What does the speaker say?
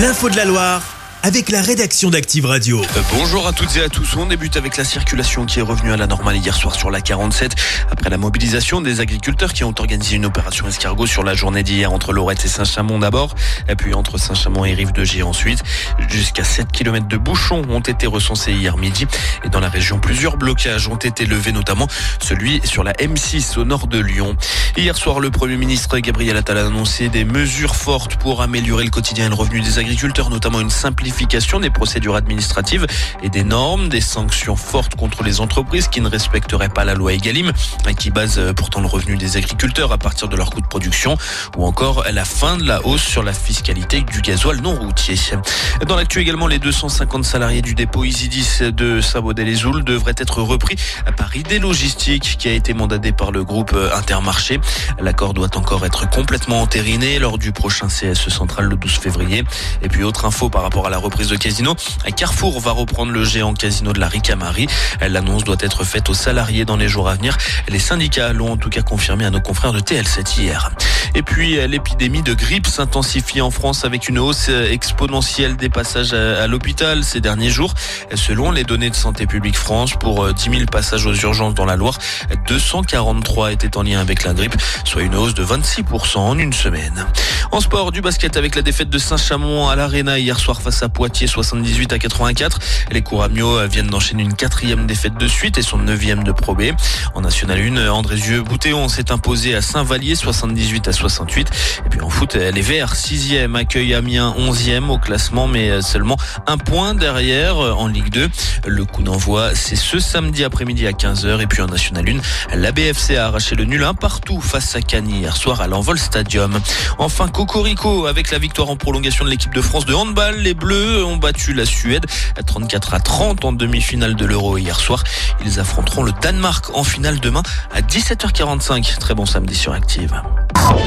L'info de la Loire avec la rédaction d'Active Radio. Euh, Bonjour à toutes et à tous. On débute avec la circulation qui est revenue à la normale hier soir sur la 47 après la mobilisation des agriculteurs qui ont organisé une opération escargot sur la journée d'hier entre Lorette et Saint-Chamond d'abord, et puis entre Saint-Chamond et Rive de Gier ensuite. Jusqu'à 7 km de bouchons ont été recensés hier midi et dans la région plusieurs blocages ont été levés notamment celui sur la M6 au nord de Lyon. Hier soir, le Premier ministre Gabriel Attal a annoncé des mesures fortes pour améliorer le quotidien et le revenu des agriculteurs, notamment une simplification des procédures administratives et des normes, des sanctions fortes contre les entreprises qui ne respecteraient pas la loi Egalim, qui base euh, pourtant le revenu des agriculteurs à partir de leur coût de production, ou encore la fin de la hausse sur la fiscalité du gasoil non routier. Dans l'actu également, les 250 salariés du dépôt Isidis de Sabaudet-les-Oules devraient être repris par ID Logistique, qui a été mandaté par le groupe Intermarché. L'accord doit encore être complètement entériné lors du prochain CSE central le 12 février. Et puis autre info par rapport à la reprise de casino. Carrefour va reprendre le géant casino de la Ricamari. L'annonce doit être faite aux salariés dans les jours à venir. Les syndicats l'ont en tout cas confirmé à nos confrères de TL7 hier. Et puis l'épidémie de grippe s'intensifie en France avec une hausse exponentielle des passages à l'hôpital ces derniers jours. Selon les données de Santé publique France, pour 10 000 passages aux urgences dans la Loire, 243 étaient en lien avec la grippe, soit une hausse de 26% en une semaine. En sport, du basket avec la défaite de Saint-Chamond à l'Arena hier soir face à Poitiers 78 à 84. Les Couramio viennent d'enchaîner une quatrième défaite de suite et son neuvième de Pro B. En National 1, Andrézieux Boutéon s'est imposé à Saint-Vallier 78 à 68. Et puis en foot, les Verts 6e accueillent Amiens 11e au classement mais seulement un point derrière en Ligue 2. Le coup d'envoi c'est ce samedi après-midi à 15h et puis en National 1, la BFC a arraché le nul un partout face à Cagny hier soir à l'Envol Stadium. Enfin Cocorico avec la victoire en prolongation de l'équipe de France de handball, les Bleus ont battu la Suède à 34 à 30 en demi-finale de l'Euro hier soir. Ils affronteront le Danemark en finale demain à 17h45. Très bon samedi sur Active.